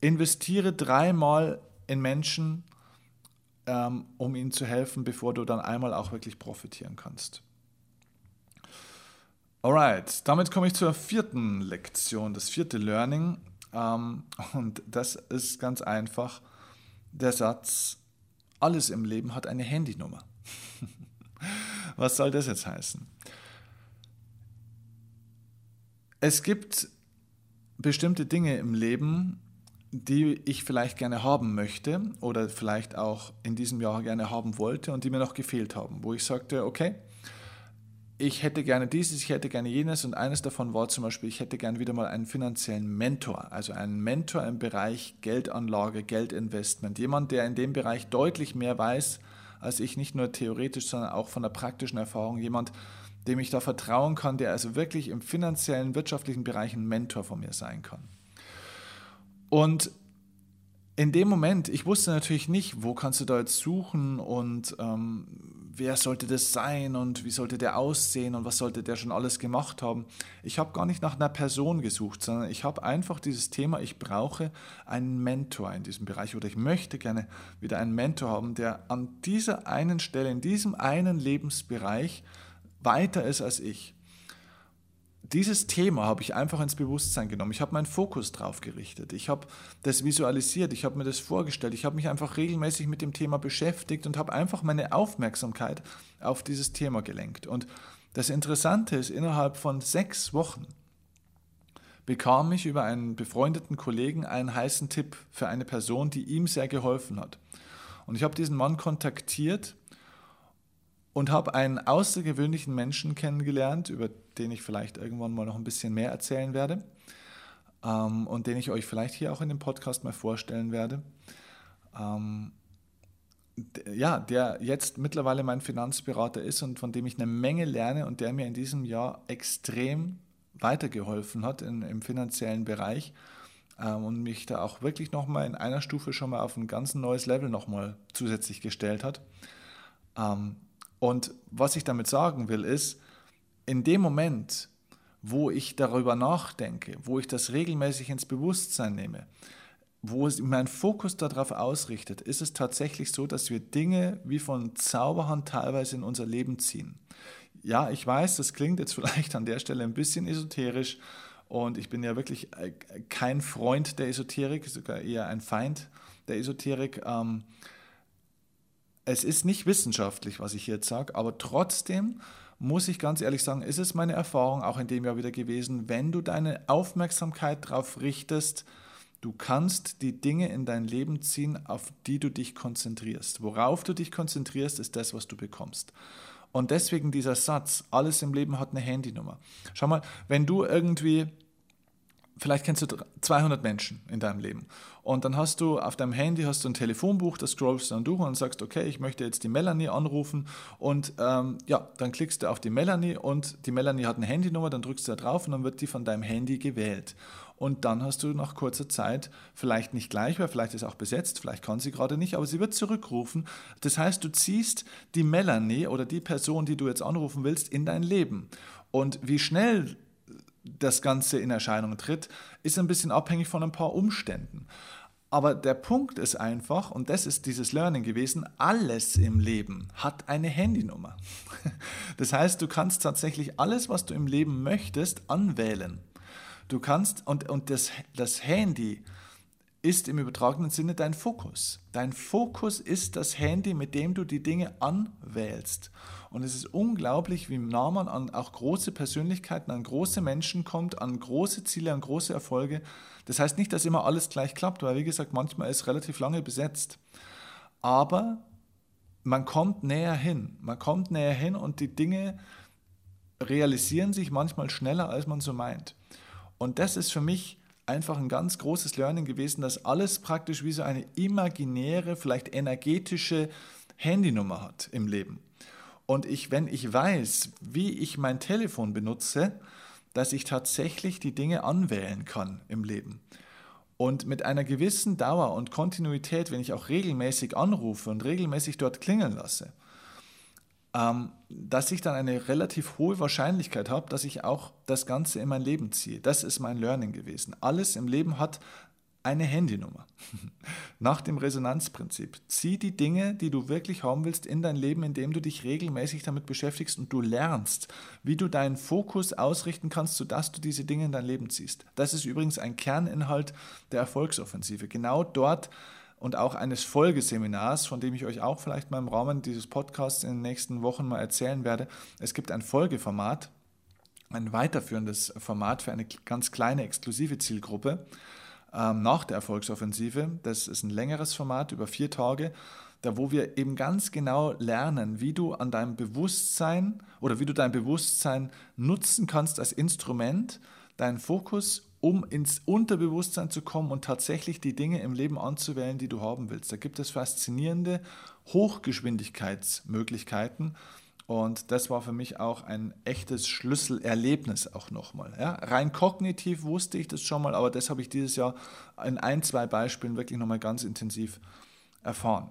investiere dreimal in Menschen, ähm, um ihnen zu helfen, bevor du dann einmal auch wirklich profitieren kannst. Alright, damit komme ich zur vierten Lektion, das vierte Learning. Ähm, und das ist ganz einfach der Satz, alles im Leben hat eine Handynummer. Was soll das jetzt heißen? Es gibt bestimmte Dinge im Leben, die ich vielleicht gerne haben möchte oder vielleicht auch in diesem Jahr gerne haben wollte und die mir noch gefehlt haben, wo ich sagte, okay, ich hätte gerne dieses, ich hätte gerne jenes und eines davon war zum Beispiel, ich hätte gerne wieder mal einen finanziellen Mentor, also einen Mentor im Bereich Geldanlage, Geldinvestment, jemand, der in dem Bereich deutlich mehr weiß als ich, nicht nur theoretisch, sondern auch von der praktischen Erfahrung, jemand, dem ich da vertrauen kann, der also wirklich im finanziellen, wirtschaftlichen Bereich ein Mentor von mir sein kann. Und in dem Moment, ich wusste natürlich nicht, wo kannst du da jetzt suchen und ähm, wer sollte das sein und wie sollte der aussehen und was sollte der schon alles gemacht haben. Ich habe gar nicht nach einer Person gesucht, sondern ich habe einfach dieses Thema, ich brauche einen Mentor in diesem Bereich oder ich möchte gerne wieder einen Mentor haben, der an dieser einen Stelle, in diesem einen Lebensbereich weiter ist als ich dieses Thema habe ich einfach ins Bewusstsein genommen. Ich habe meinen Fokus drauf gerichtet. Ich habe das visualisiert. Ich habe mir das vorgestellt. Ich habe mich einfach regelmäßig mit dem Thema beschäftigt und habe einfach meine Aufmerksamkeit auf dieses Thema gelenkt. Und das Interessante ist, innerhalb von sechs Wochen bekam ich über einen befreundeten Kollegen einen heißen Tipp für eine Person, die ihm sehr geholfen hat. Und ich habe diesen Mann kontaktiert und habe einen außergewöhnlichen Menschen kennengelernt, über den ich vielleicht irgendwann mal noch ein bisschen mehr erzählen werde ähm, und den ich euch vielleicht hier auch in dem Podcast mal vorstellen werde. Ähm, ja, der jetzt mittlerweile mein Finanzberater ist und von dem ich eine Menge lerne und der mir in diesem Jahr extrem weitergeholfen hat in, im finanziellen Bereich ähm, und mich da auch wirklich nochmal in einer Stufe schon mal auf ein ganz neues Level nochmal zusätzlich gestellt hat. Ähm, und was ich damit sagen will, ist, in dem Moment, wo ich darüber nachdenke, wo ich das regelmäßig ins Bewusstsein nehme, wo mein Fokus darauf ausrichtet, ist es tatsächlich so, dass wir Dinge wie von Zauberhand teilweise in unser Leben ziehen. Ja, ich weiß, das klingt jetzt vielleicht an der Stelle ein bisschen esoterisch und ich bin ja wirklich äh, kein Freund der Esoterik, sogar eher ein Feind der Esoterik. Ähm, es ist nicht wissenschaftlich, was ich jetzt sage, aber trotzdem muss ich ganz ehrlich sagen, ist es meine Erfahrung auch in dem Jahr wieder gewesen, wenn du deine Aufmerksamkeit darauf richtest, Du kannst die Dinge in dein Leben ziehen, auf die du dich konzentrierst. Worauf du dich konzentrierst, ist das, was du bekommst. Und deswegen dieser Satz, alles im Leben hat eine Handynummer. Schau mal, wenn du irgendwie vielleicht kennst du 200 Menschen in deinem Leben und dann hast du auf deinem Handy hast du ein Telefonbuch, das scrollst du dann durch und sagst, okay, ich möchte jetzt die Melanie anrufen und ähm, ja, dann klickst du auf die Melanie und die Melanie hat eine Handynummer, dann drückst du da drauf und dann wird die von deinem Handy gewählt. Und dann hast du nach kurzer Zeit, vielleicht nicht gleich, weil vielleicht ist auch besetzt, vielleicht kann sie gerade nicht, aber sie wird zurückrufen. Das heißt, du ziehst die Melanie oder die Person, die du jetzt anrufen willst, in dein Leben. Und wie schnell das Ganze in Erscheinung tritt, ist ein bisschen abhängig von ein paar Umständen. Aber der Punkt ist einfach, und das ist dieses Learning gewesen, alles im Leben hat eine Handynummer. Das heißt, du kannst tatsächlich alles, was du im Leben möchtest, anwählen. Du kannst, und, und das, das Handy ist im übertragenen Sinne dein Fokus. Dein Fokus ist das Handy, mit dem du die Dinge anwählst. Und es ist unglaublich, wie nah man an auch große Persönlichkeiten, an große Menschen kommt, an große Ziele, an große Erfolge. Das heißt nicht, dass immer alles gleich klappt, weil wie gesagt, manchmal ist relativ lange besetzt. Aber man kommt näher hin. Man kommt näher hin und die Dinge realisieren sich manchmal schneller, als man so meint. Und das ist für mich einfach ein ganz großes Learning gewesen, dass alles praktisch wie so eine imaginäre, vielleicht energetische Handynummer hat im Leben. Und ich, wenn ich weiß, wie ich mein Telefon benutze, dass ich tatsächlich die Dinge anwählen kann im Leben. Und mit einer gewissen Dauer und Kontinuität, wenn ich auch regelmäßig anrufe und regelmäßig dort klingeln lasse, ähm, dass ich dann eine relativ hohe Wahrscheinlichkeit habe, dass ich auch das Ganze in mein Leben ziehe. Das ist mein Learning gewesen. Alles im Leben hat eine Handynummer. Nach dem Resonanzprinzip. Zieh die Dinge, die du wirklich haben willst, in dein Leben, indem du dich regelmäßig damit beschäftigst und du lernst, wie du deinen Fokus ausrichten kannst, sodass du diese Dinge in dein Leben ziehst. Das ist übrigens ein Kerninhalt der Erfolgsoffensive. Genau dort und auch eines Folgeseminars, von dem ich euch auch vielleicht mal im Rahmen dieses Podcasts in den nächsten Wochen mal erzählen werde. Es gibt ein Folgeformat, ein weiterführendes Format für eine ganz kleine exklusive Zielgruppe ähm, nach der Erfolgsoffensive. Das ist ein längeres Format über vier Tage, da wo wir eben ganz genau lernen, wie du an deinem Bewusstsein oder wie du dein Bewusstsein nutzen kannst als Instrument, deinen Fokus, um ins Unterbewusstsein zu kommen und tatsächlich die Dinge im Leben anzuwählen, die du haben willst. Da gibt es faszinierende Hochgeschwindigkeitsmöglichkeiten und das war für mich auch ein echtes Schlüsselerlebnis auch nochmal. Ja, rein kognitiv wusste ich das schon mal, aber das habe ich dieses Jahr in ein, zwei Beispielen wirklich nochmal ganz intensiv erfahren.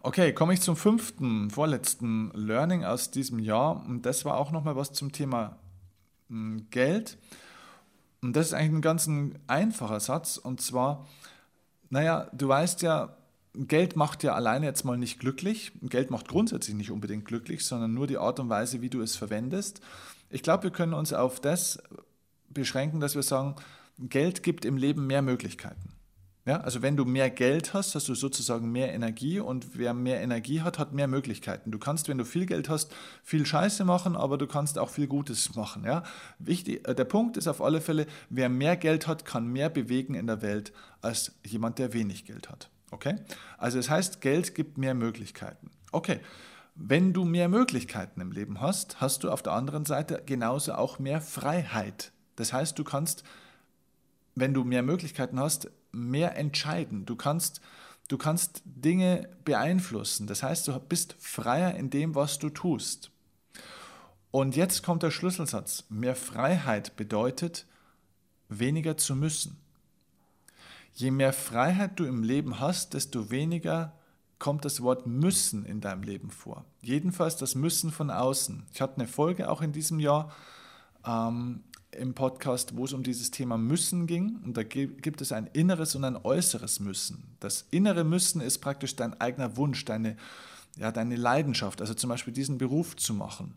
Okay, komme ich zum fünften, vorletzten Learning aus diesem Jahr. Und das war auch nochmal was zum Thema hm, Geld. Und das ist eigentlich ein ganz einfacher Satz. Und zwar, naja, du weißt ja, Geld macht ja alleine jetzt mal nicht glücklich. Geld macht grundsätzlich nicht unbedingt glücklich, sondern nur die Art und Weise, wie du es verwendest. Ich glaube, wir können uns auf das beschränken, dass wir sagen, Geld gibt im Leben mehr Möglichkeiten. Ja, also wenn du mehr Geld hast, hast du sozusagen mehr Energie und wer mehr Energie hat, hat mehr Möglichkeiten. Du kannst, wenn du viel Geld hast, viel Scheiße machen, aber du kannst auch viel Gutes machen. Ja? Wichtig, äh, der Punkt ist auf alle Fälle, wer mehr Geld hat, kann mehr bewegen in der Welt als jemand, der wenig Geld hat. Okay? Also es heißt, Geld gibt mehr Möglichkeiten. Okay. Wenn du mehr Möglichkeiten im Leben hast, hast du auf der anderen Seite genauso auch mehr Freiheit. Das heißt, du kannst, wenn du mehr Möglichkeiten hast, mehr entscheiden. Du kannst, du kannst Dinge beeinflussen. Das heißt, du bist freier in dem, was du tust. Und jetzt kommt der Schlüsselsatz. Mehr Freiheit bedeutet, weniger zu müssen. Je mehr Freiheit du im Leben hast, desto weniger kommt das Wort müssen in deinem Leben vor. Jedenfalls das Müssen von außen. Ich hatte eine Folge auch in diesem Jahr ähm, im Podcast, wo es um dieses Thema Müssen ging. Und da gibt es ein inneres und ein äußeres Müssen. Das innere Müssen ist praktisch dein eigener Wunsch, deine, ja, deine Leidenschaft. Also zum Beispiel diesen Beruf zu machen,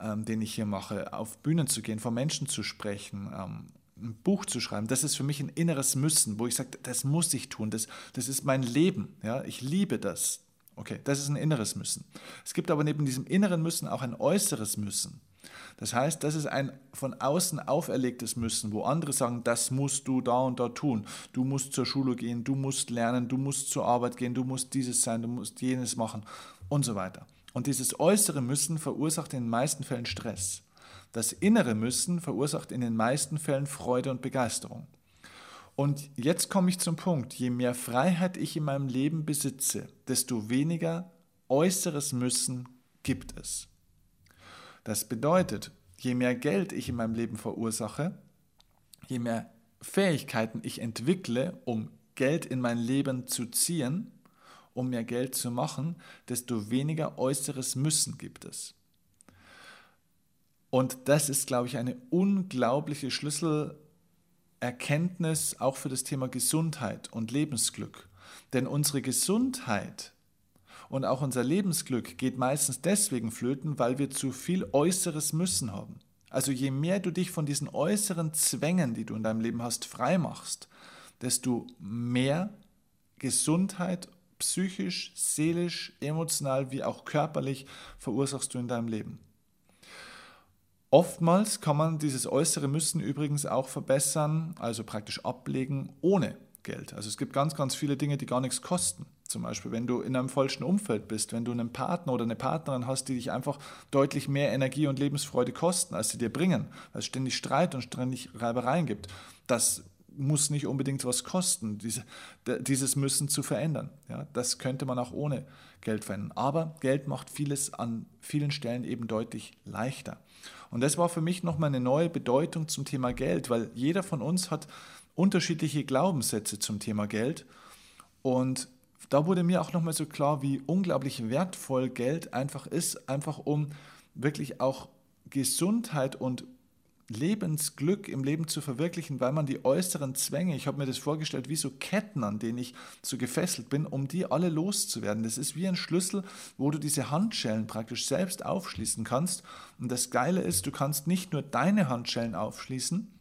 ähm, den ich hier mache, auf Bühnen zu gehen, vor Menschen zu sprechen, ähm, ein Buch zu schreiben, das ist für mich ein inneres Müssen, wo ich sage, das muss ich tun, das, das ist mein Leben, ja, ich liebe das. Okay, das ist ein inneres Müssen. Es gibt aber neben diesem inneren Müssen auch ein äußeres Müssen. Das heißt, das ist ein von außen auferlegtes Müssen, wo andere sagen, das musst du da und da tun. Du musst zur Schule gehen, du musst lernen, du musst zur Arbeit gehen, du musst dieses sein, du musst jenes machen und so weiter. Und dieses äußere Müssen verursacht in den meisten Fällen Stress. Das innere Müssen verursacht in den meisten Fällen Freude und Begeisterung. Und jetzt komme ich zum Punkt, je mehr Freiheit ich in meinem Leben besitze, desto weniger äußeres Müssen gibt es. Das bedeutet, je mehr Geld ich in meinem Leben verursache, je mehr Fähigkeiten ich entwickle, um Geld in mein Leben zu ziehen, um mehr Geld zu machen, desto weniger äußeres Müssen gibt es. Und das ist, glaube ich, eine unglaubliche Schlüsselerkenntnis auch für das Thema Gesundheit und Lebensglück. Denn unsere Gesundheit und auch unser Lebensglück geht meistens deswegen flöten, weil wir zu viel äußeres Müssen haben. Also je mehr du dich von diesen äußeren Zwängen, die du in deinem Leben hast, frei machst, desto mehr Gesundheit psychisch, seelisch, emotional wie auch körperlich verursachst du in deinem Leben. Oftmals kann man dieses äußere Müssen übrigens auch verbessern, also praktisch ablegen, ohne Geld. Also es gibt ganz, ganz viele Dinge, die gar nichts kosten. Zum Beispiel, wenn du in einem falschen Umfeld bist, wenn du einen Partner oder eine Partnerin hast, die dich einfach deutlich mehr Energie und Lebensfreude kosten, als sie dir bringen, weil es ständig Streit und ständig Reibereien gibt. Das muss nicht unbedingt was kosten, diese, dieses Müssen zu verändern. Ja, das könnte man auch ohne Geld verändern. Aber Geld macht vieles an vielen Stellen eben deutlich leichter. Und das war für mich nochmal eine neue Bedeutung zum Thema Geld, weil jeder von uns hat unterschiedliche Glaubenssätze zum Thema Geld. Und da wurde mir auch nochmal so klar, wie unglaublich wertvoll Geld einfach ist, einfach um wirklich auch Gesundheit und Lebensglück im Leben zu verwirklichen, weil man die äußeren Zwänge, ich habe mir das vorgestellt, wie so Ketten, an denen ich so gefesselt bin, um die alle loszuwerden. Das ist wie ein Schlüssel, wo du diese Handschellen praktisch selbst aufschließen kannst. Und das Geile ist, du kannst nicht nur deine Handschellen aufschließen,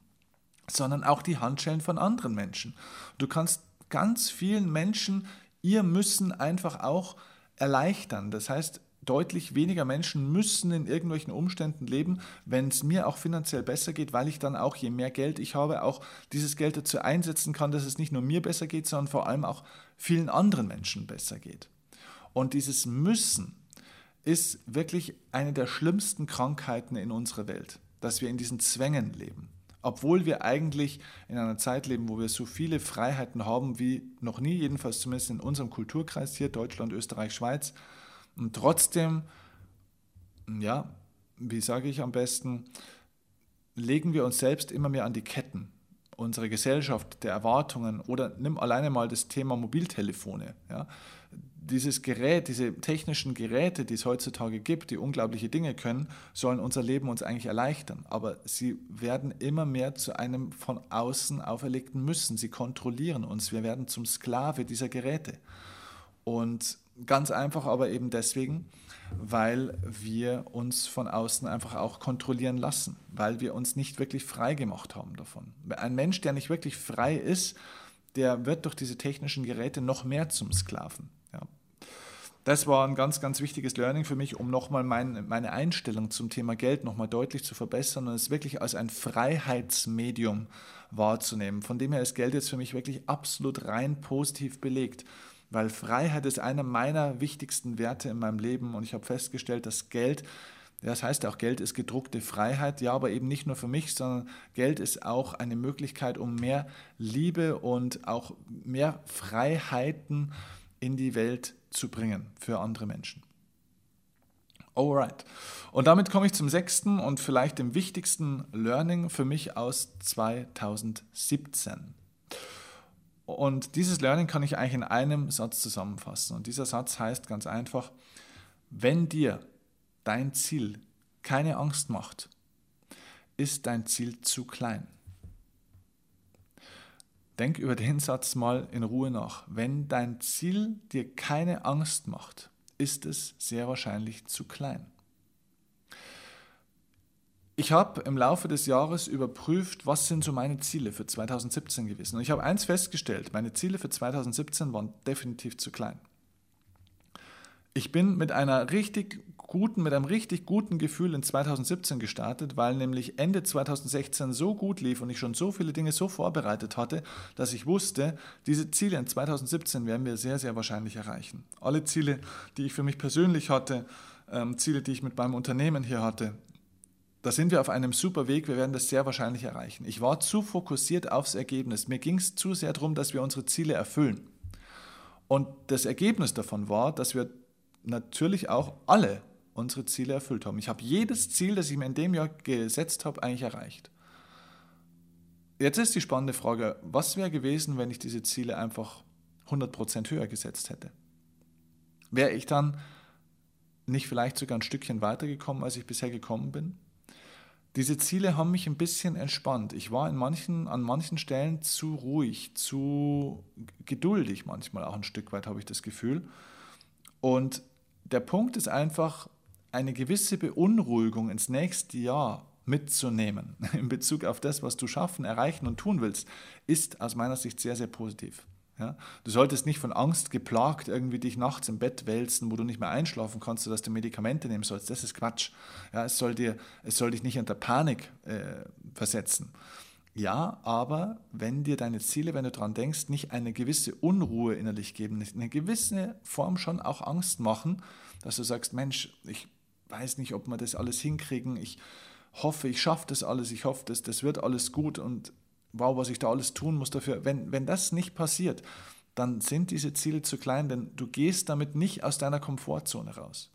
sondern auch die Handschellen von anderen Menschen. Du kannst ganz vielen Menschen ihr Müssen einfach auch erleichtern. Das heißt, deutlich weniger Menschen müssen in irgendwelchen Umständen leben, wenn es mir auch finanziell besser geht, weil ich dann auch, je mehr Geld ich habe, auch dieses Geld dazu einsetzen kann, dass es nicht nur mir besser geht, sondern vor allem auch vielen anderen Menschen besser geht. Und dieses Müssen ist wirklich eine der schlimmsten Krankheiten in unserer Welt, dass wir in diesen Zwängen leben obwohl wir eigentlich in einer Zeit leben, wo wir so viele Freiheiten haben wie noch nie, jedenfalls zumindest in unserem Kulturkreis hier, Deutschland, Österreich, Schweiz. Und trotzdem, ja, wie sage ich am besten, legen wir uns selbst immer mehr an die Ketten. Unsere Gesellschaft der Erwartungen oder nimm alleine mal das Thema Mobiltelefone. Ja dieses Gerät, diese technischen Geräte, die es heutzutage gibt, die unglaubliche Dinge können, sollen unser Leben uns eigentlich erleichtern. Aber sie werden immer mehr zu einem von außen auferlegten Müssen. Sie kontrollieren uns. Wir werden zum Sklave dieser Geräte. Und ganz einfach aber eben deswegen, weil wir uns von außen einfach auch kontrollieren lassen, weil wir uns nicht wirklich frei gemacht haben davon. Ein Mensch, der nicht wirklich frei ist, der wird durch diese technischen Geräte noch mehr zum Sklaven das war ein ganz, ganz wichtiges Learning für mich, um nochmal mein, meine Einstellung zum Thema Geld nochmal deutlich zu verbessern und es wirklich als ein Freiheitsmedium wahrzunehmen. Von dem her ist Geld jetzt für mich wirklich absolut rein positiv belegt, weil Freiheit ist einer meiner wichtigsten Werte in meinem Leben und ich habe festgestellt, dass Geld das heißt auch, Geld ist gedruckte Freiheit, ja, aber eben nicht nur für mich, sondern Geld ist auch eine Möglichkeit, um mehr Liebe und auch mehr Freiheiten in die Welt zu bringen für andere Menschen. Alright. Und damit komme ich zum sechsten und vielleicht dem wichtigsten Learning für mich aus 2017. Und dieses Learning kann ich eigentlich in einem Satz zusammenfassen. Und dieser Satz heißt ganz einfach, wenn dir dein Ziel keine Angst macht, ist dein Ziel zu klein. Denk über den Satz mal in Ruhe nach. Wenn dein Ziel dir keine Angst macht, ist es sehr wahrscheinlich zu klein. Ich habe im Laufe des Jahres überprüft, was sind so meine Ziele für 2017 gewesen. Und ich habe eins festgestellt, meine Ziele für 2017 waren definitiv zu klein. Ich bin mit einer richtig guten, mit einem richtig guten Gefühl in 2017 gestartet, weil nämlich Ende 2016 so gut lief und ich schon so viele Dinge so vorbereitet hatte, dass ich wusste, diese Ziele in 2017 werden wir sehr, sehr wahrscheinlich erreichen. Alle Ziele, die ich für mich persönlich hatte, ähm, Ziele, die ich mit meinem Unternehmen hier hatte, da sind wir auf einem super Weg, wir werden das sehr wahrscheinlich erreichen. Ich war zu fokussiert aufs Ergebnis. Mir ging es zu sehr darum, dass wir unsere Ziele erfüllen. Und das Ergebnis davon war, dass wir natürlich auch alle unsere Ziele erfüllt haben. Ich habe jedes Ziel, das ich mir in dem Jahr gesetzt habe, eigentlich erreicht. Jetzt ist die spannende Frage, was wäre gewesen, wenn ich diese Ziele einfach 100% höher gesetzt hätte? Wäre ich dann nicht vielleicht sogar ein Stückchen weitergekommen, als ich bisher gekommen bin? Diese Ziele haben mich ein bisschen entspannt. Ich war in manchen, an manchen Stellen zu ruhig, zu geduldig manchmal auch ein Stück weit, habe ich das Gefühl. Und der Punkt ist einfach, eine gewisse Beunruhigung ins nächste Jahr mitzunehmen in Bezug auf das, was du schaffen, erreichen und tun willst, ist aus meiner Sicht sehr, sehr positiv. Ja? Du solltest nicht von Angst geplagt irgendwie dich nachts im Bett wälzen, wo du nicht mehr einschlafen kannst, sodass du Medikamente nehmen sollst. Das ist Quatsch. Ja, es, soll dir, es soll dich nicht unter Panik äh, versetzen. Ja, aber wenn dir deine Ziele, wenn du daran denkst, nicht eine gewisse Unruhe innerlich geben, eine gewisse Form schon auch Angst machen, dass du sagst, Mensch, ich weiß nicht, ob wir das alles hinkriegen, ich hoffe, ich schaffe das alles, ich hoffe, das, das wird alles gut und wow, was ich da alles tun muss dafür. Wenn, wenn das nicht passiert, dann sind diese Ziele zu klein, denn du gehst damit nicht aus deiner Komfortzone raus.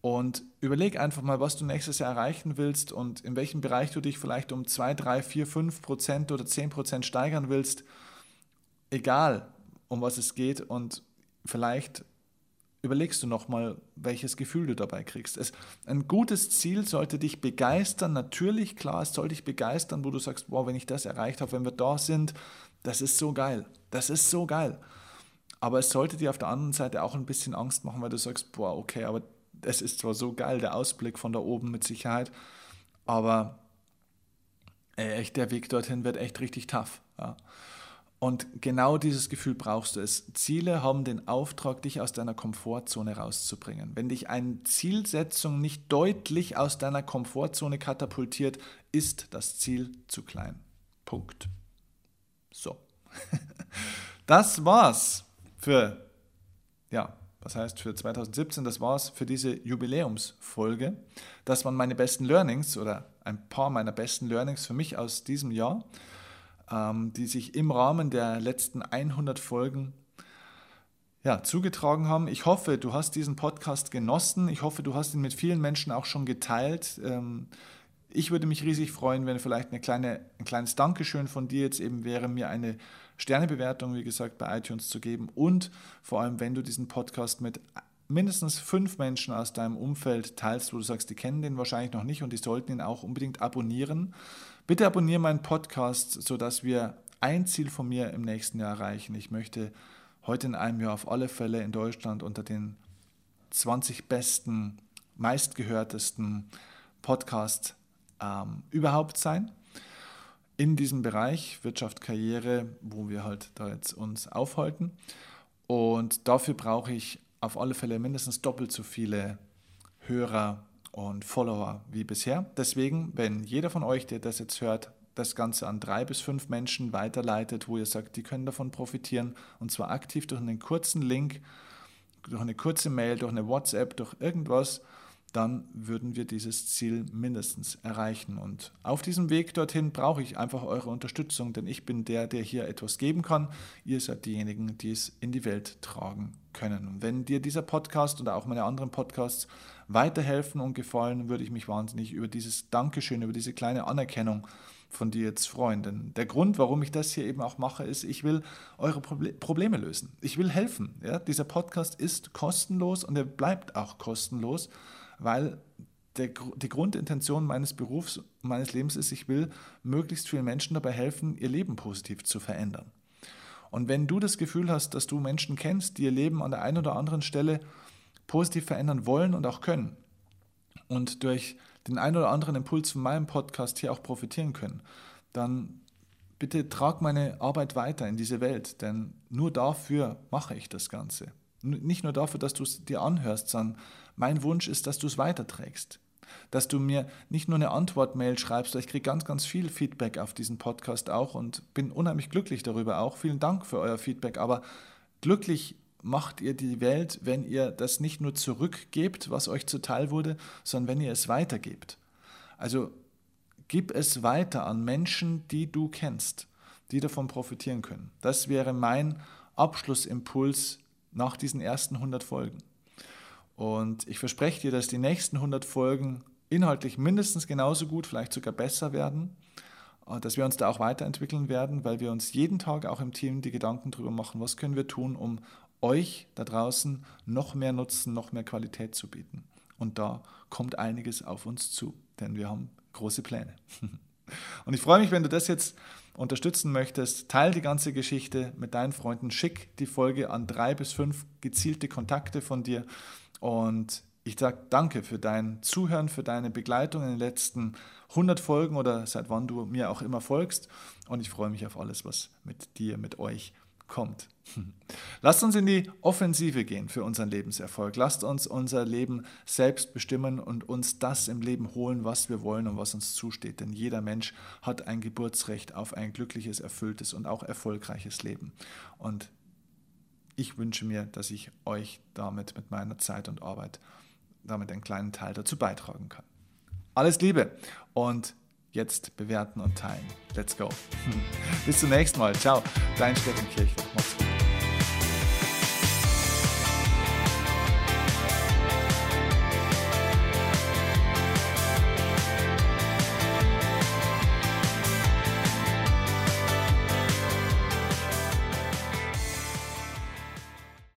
Und überleg einfach mal, was du nächstes Jahr erreichen willst und in welchem Bereich du dich vielleicht um 2, 3, 4, 5 Prozent oder 10 Prozent steigern willst. Egal, um was es geht. Und vielleicht überlegst du nochmal, welches Gefühl du dabei kriegst. Es, ein gutes Ziel sollte dich begeistern, natürlich, klar, es soll dich begeistern, wo du sagst, wow, wenn ich das erreicht habe, wenn wir da sind, das ist so geil, das ist so geil. Aber es sollte dir auf der anderen Seite auch ein bisschen Angst machen, weil du sagst, boah, okay, aber es ist zwar so geil, der Ausblick von da oben mit Sicherheit, aber echt, der Weg dorthin wird echt richtig tough. Ja. Und genau dieses Gefühl brauchst du es. Ziele haben den Auftrag, dich aus deiner Komfortzone rauszubringen. Wenn dich eine Zielsetzung nicht deutlich aus deiner Komfortzone katapultiert, ist das Ziel zu klein. Punkt. So. Das war's für, ja, was heißt für 2017, das war's für diese Jubiläumsfolge. Das waren meine besten Learnings oder ein paar meiner besten Learnings für mich aus diesem Jahr. Ähm, die sich im Rahmen der letzten 100 Folgen ja, zugetragen haben. Ich hoffe, du hast diesen Podcast genossen. Ich hoffe, du hast ihn mit vielen Menschen auch schon geteilt. Ähm, ich würde mich riesig freuen, wenn vielleicht eine kleine, ein kleines Dankeschön von dir jetzt eben wäre, mir eine Sternebewertung, wie gesagt, bei iTunes zu geben und vor allem, wenn du diesen Podcast mit mindestens fünf Menschen aus deinem Umfeld teilst, wo du sagst, die kennen den wahrscheinlich noch nicht und die sollten ihn auch unbedingt abonnieren. Bitte abonniere meinen Podcast, sodass wir ein Ziel von mir im nächsten Jahr erreichen. Ich möchte heute in einem Jahr auf alle Fälle in Deutschland unter den 20 besten, meistgehörtesten Podcasts ähm, überhaupt sein. In diesem Bereich Wirtschaft, Karriere, wo wir halt da jetzt uns aufhalten. Und dafür brauche ich auf alle Fälle mindestens doppelt so viele Hörer und Follower wie bisher. Deswegen, wenn jeder von euch, der das jetzt hört, das Ganze an drei bis fünf Menschen weiterleitet, wo ihr sagt, die können davon profitieren, und zwar aktiv durch einen kurzen Link, durch eine kurze Mail, durch eine WhatsApp, durch irgendwas, dann würden wir dieses Ziel mindestens erreichen. Und auf diesem Weg dorthin brauche ich einfach eure Unterstützung, denn ich bin der, der hier etwas geben kann. Ihr seid diejenigen, die es in die Welt tragen können. Und wenn dir dieser Podcast oder auch meine anderen Podcasts weiterhelfen und gefallen, würde ich mich wahnsinnig über dieses Dankeschön, über diese kleine Anerkennung von dir jetzt freuen. Denn der Grund, warum ich das hier eben auch mache, ist, ich will eure Probleme lösen. Ich will helfen. Ja? Dieser Podcast ist kostenlos und er bleibt auch kostenlos, weil der, die Grundintention meines Berufs, meines Lebens ist, ich will möglichst vielen Menschen dabei helfen, ihr Leben positiv zu verändern. Und wenn du das Gefühl hast, dass du Menschen kennst, die ihr Leben an der einen oder anderen Stelle positiv verändern wollen und auch können und durch den einen oder anderen Impuls von meinem Podcast hier auch profitieren können, dann bitte trag meine Arbeit weiter in diese Welt, denn nur dafür mache ich das Ganze. Nicht nur dafür, dass du es dir anhörst, sondern mein Wunsch ist, dass du es weiterträgst. Dass du mir nicht nur eine Antwort-Mail schreibst, weil ich kriege ganz, ganz viel Feedback auf diesen Podcast auch und bin unheimlich glücklich darüber auch. Vielen Dank für euer Feedback. Aber glücklich macht ihr die Welt, wenn ihr das nicht nur zurückgebt, was euch zuteil wurde, sondern wenn ihr es weitergebt. Also gib es weiter an Menschen, die du kennst, die davon profitieren können. Das wäre mein Abschlussimpuls nach diesen ersten 100 Folgen. Und ich verspreche dir, dass die nächsten 100 Folgen inhaltlich mindestens genauso gut, vielleicht sogar besser werden, äh, dass wir uns da auch weiterentwickeln werden, weil wir uns jeden Tag auch im Team die Gedanken darüber machen, was können wir tun, um euch da draußen noch mehr Nutzen, noch mehr Qualität zu bieten. Und da kommt einiges auf uns zu, denn wir haben große Pläne. Und ich freue mich, wenn du das jetzt unterstützen möchtest. Teil die ganze Geschichte mit deinen Freunden. Schick die Folge an drei bis fünf gezielte Kontakte von dir. Und ich sage danke für dein Zuhören, für deine Begleitung in den letzten 100 Folgen oder seit wann du mir auch immer folgst. Und ich freue mich auf alles, was mit dir, mit euch kommt. Lasst uns in die Offensive gehen für unseren Lebenserfolg. Lasst uns unser Leben selbst bestimmen und uns das im Leben holen, was wir wollen und was uns zusteht. Denn jeder Mensch hat ein Geburtsrecht auf ein glückliches, erfülltes und auch erfolgreiches Leben. Und ich wünsche mir, dass ich euch damit mit meiner Zeit und Arbeit damit einen kleinen Teil dazu beitragen kann. Alles Liebe und jetzt bewerten und teilen. Let's go. Bis zum nächsten Mal. Ciao, dein Steffen Kirchhoff. Mach's